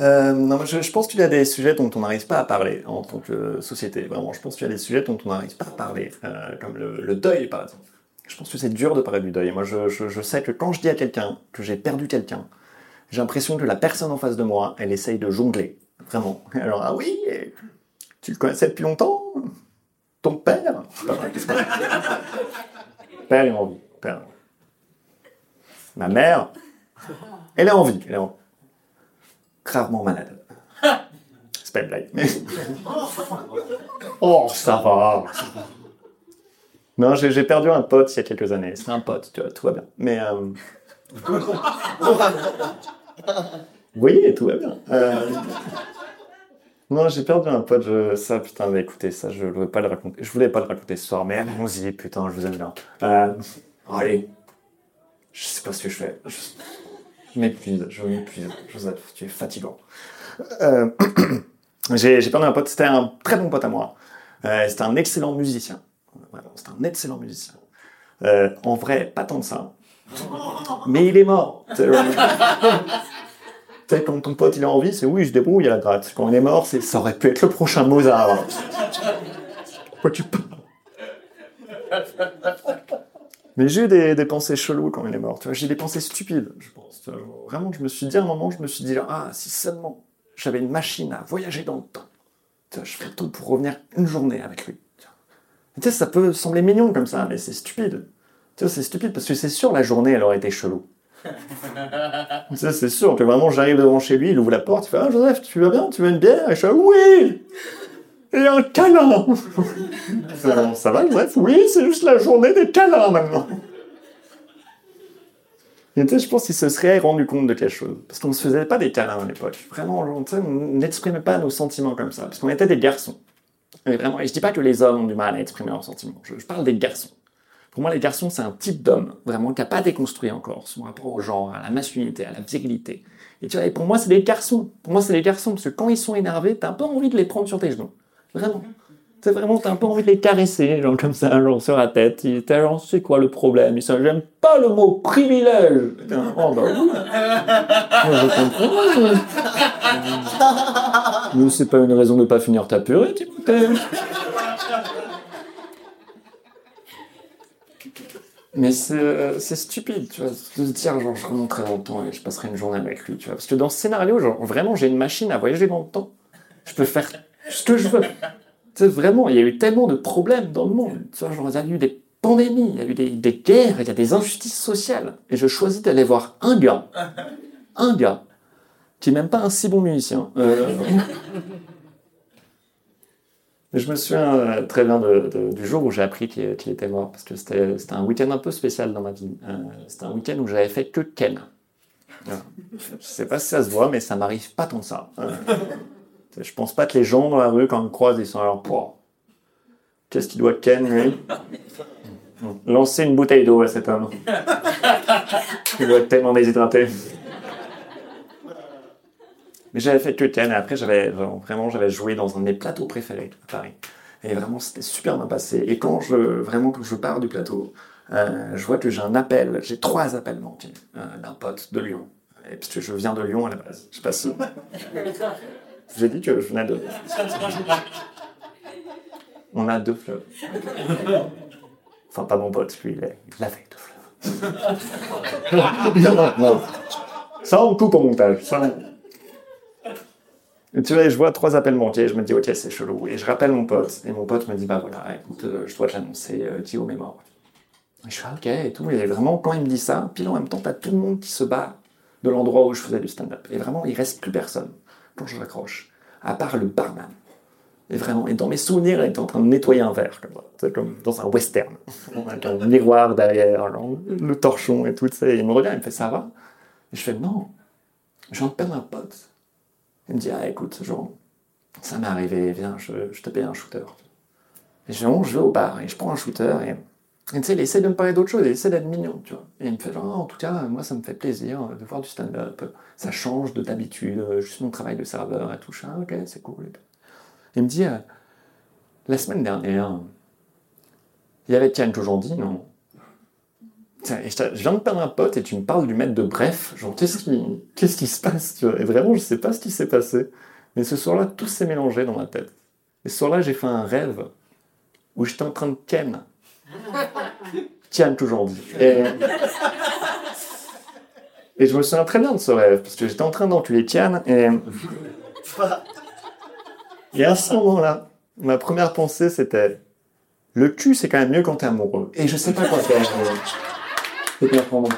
Euh, non, je, pense qu'il y a des sujets dont on n'arrive pas à parler en tant que société. Vraiment, je pense qu'il y a des sujets dont on n'arrive pas à parler, euh, comme le, deuil, par exemple. Je pense que c'est dur de parler du deuil. Moi, je, sais que quand je dis à quelqu'un que j'ai perdu quelqu'un, j'ai l'impression que la personne en face de moi, elle essaye de jongler. Vraiment. Alors, ah oui, tu le connaissais depuis longtemps? Ton père? Père est en vie. Ma mère, elle est en vie. Elle est en- gravement malade. C'est pas une blague, mais... Oh, ça va. Non, j'ai perdu un pote il y a quelques années. C'était un pote, tu vois, tout va bien. Mais... euh, Oui, tout va bien. Euh, Non, j'ai perdu un pote, je... ça, putain, mais écoutez, ça, je voulais pas le raconter. Je voulais pas le raconter ce soir, mais allons-y, putain, je vous aime bien. Euh... Allez. Je sais pas ce que je fais. Je, je m'épuise, je m'épuise. Joseph, tu es fatigant. Euh... j'ai perdu un pote, c'était un très bon pote à moi. Euh, c'était un excellent musicien. Vraiment, c'était un excellent musicien. Euh, en vrai, pas tant que ça. Mais il est mort. Sais, quand ton pote il est en vie, c'est oui, je débrouille à la gratte. Quand il est mort, c'est ça aurait pu être le prochain Mozart. Quoi tu parles? Mais j'ai eu des, des pensées cheloues quand il est mort. Tu vois, j'ai des pensées stupides, je pense. Vraiment, je me suis dit à un moment, je me suis dit ah si seulement j'avais une machine à voyager dans le temps, tu vois, je ferais tout pour revenir une journée avec lui. tu vois. Tu sais, ça peut sembler mignon comme ça, mais c'est stupide. Tu vois, c'est stupide parce que c'est sûr la journée elle aurait été chelou. Tu sais, c'est sûr que vraiment j'arrive devant chez lui, il ouvre la porte, il fait Ah Joseph, tu vas bien Tu veux une bière? Et je fais Oui Et un câlin Ça ça va Joseph? Oui, c'est juste la journée des câlins maintenant. Et tu sais, je pense qu'il se serait rendu compte de quelque chose. Parce qu'on ne se faisait pas des câlins à l'époque. Vraiment, on n'exprimait pas nos sentiments comme ça. Parce qu'on était des garçons. Et vraiment, et je dis pas que les hommes ont du mal à exprimer leurs sentiments. Je, je parle des garçons. Pour moi, les garçons, c'est un type d'homme, vraiment, qui n'a pas déconstruit encore son rapport au genre, à la masculinité, à la virilité. Et tu vois, et pour moi, c'est des garçons. Pour moi, c'est des garçons, parce que quand ils sont énervés, t'as un peu envie de les prendre sur tes genoux. Vraiment. C'est vraiment, t'as un peu envie de les caresser, genre comme ça, genre sur la tête. Il était genre, c'est quoi le problème? J'aime pas le mot privilège. Oh, bah je. Mais c'est pas une raison de pas finir ta purée, Timothée. Mais c'est euh, c'est stupide, tu vois, de se dire, genre, je remonterai dans le et je passerai une journée avec lui, tu vois. Parce que dans ce scénario, genre, vraiment, j'ai une machine à voyager dans le temps. Je peux faire ce que je veux. Sais, vraiment, il y a eu tellement de problèmes dans le monde. Tu vois, genre, il y a eu des pandémies, il y a eu des, des guerres, il y a des injustices sociales. Et je choisis d'aller voir un gars, un gars, qui est même pas un si bon musicien. Euh, Mais je me souviens euh, très bien de- de- du jour où j'ai appris qu'il était mort, parce que c'était un week-end un peu spécial dans ma vie. Euh, c'était un week-end où j'avais fait que Ken. Je sais pas si ça se voit, mais ça m'arrive pas tant que ça. Je pense pas que les gens dans la rue, quand ils me croisent, ils sont alors, qu'est-ce qu'il doit Ken, lui? Lancer une bouteille d'eau à cet homme. Il doit être tellement déshydraté. Mais j'avais fait que Ken et après j'avais vraiment, j'avais joué dans un de mes plateaux préférés à Paris. Et vraiment c'était super bien passé. Et quand je vraiment quand je pars du plateau, euh, je vois que j'ai un appel, j'ai trois appels manqués euh, d'un pote de Lyon. Et parce que je viens de Lyon à la base. Je sais pas si. J'ai dit que je venais de. On a deux fleuves. Enfin pas mon pote, lui il, est... il avait deux fleuves. non. Ça on coupe au montage. Ça, on- tu vois, je vois trois appels manqués, je me dis, ok, c'est chelou. Et je rappelle mon pote, et mon pote me dit, bah voilà, écoute, euh, je dois te l'annoncer, euh, Guillaume est mort. Et je fais, ah, ok, et tout. Et vraiment, quand il me dit ça, puis en même temps, t'as tout le monde qui se bat de l'endroit où je faisais du stand-up. Et vraiment, il reste plus personne quand je raccroche, à part le barman. Et vraiment, et dans mes souvenirs, il était en train de nettoyer un verre, comme ça. C'est comme dans un western. Avec un miroir derrière, le torchon et tout, sais. Et il me regarde, il me fait, ça va? Et je fais, non, je viens de perdre un pote. Il me dit, ah écoute, genre, ça m'est arrivé, viens, je, je te paye un shooter. Et je, je vais au bar et je prends un shooter et, il essaie de me parler d'autre chose, il essaie d'être mignon, tu vois. Et il me fait, en tout cas, moi, ça me fait plaisir de voir du stand-up, ça change de d'habitude, juste mon travail de serveur et tout, ah, ok, c'est cool. Il me dit, euh, la semaine dernière, il y avait Ken Kojandi, non? Et je, viens de perdre un pote et tu me parles du maître de bref. Genre, qu'est-ce qui, se passe tu vois? Et vraiment, je sais pas ce qui s'est passé. Mais ce soir-là, tout s'est mélangé dans ma tête. Et ce soir-là, j'ai fait un rêve où j'étais en train de ken. Tiens, toujours dit. Et, et je me souviens très bien de ce rêve, parce que j'étais en train d'enculer Tian, et... Et à ce moment-là, ma première pensée, c'était... Le cul, c'est quand même mieux quand t'es amoureux. Et je sais pas quoi faire. C'est moi.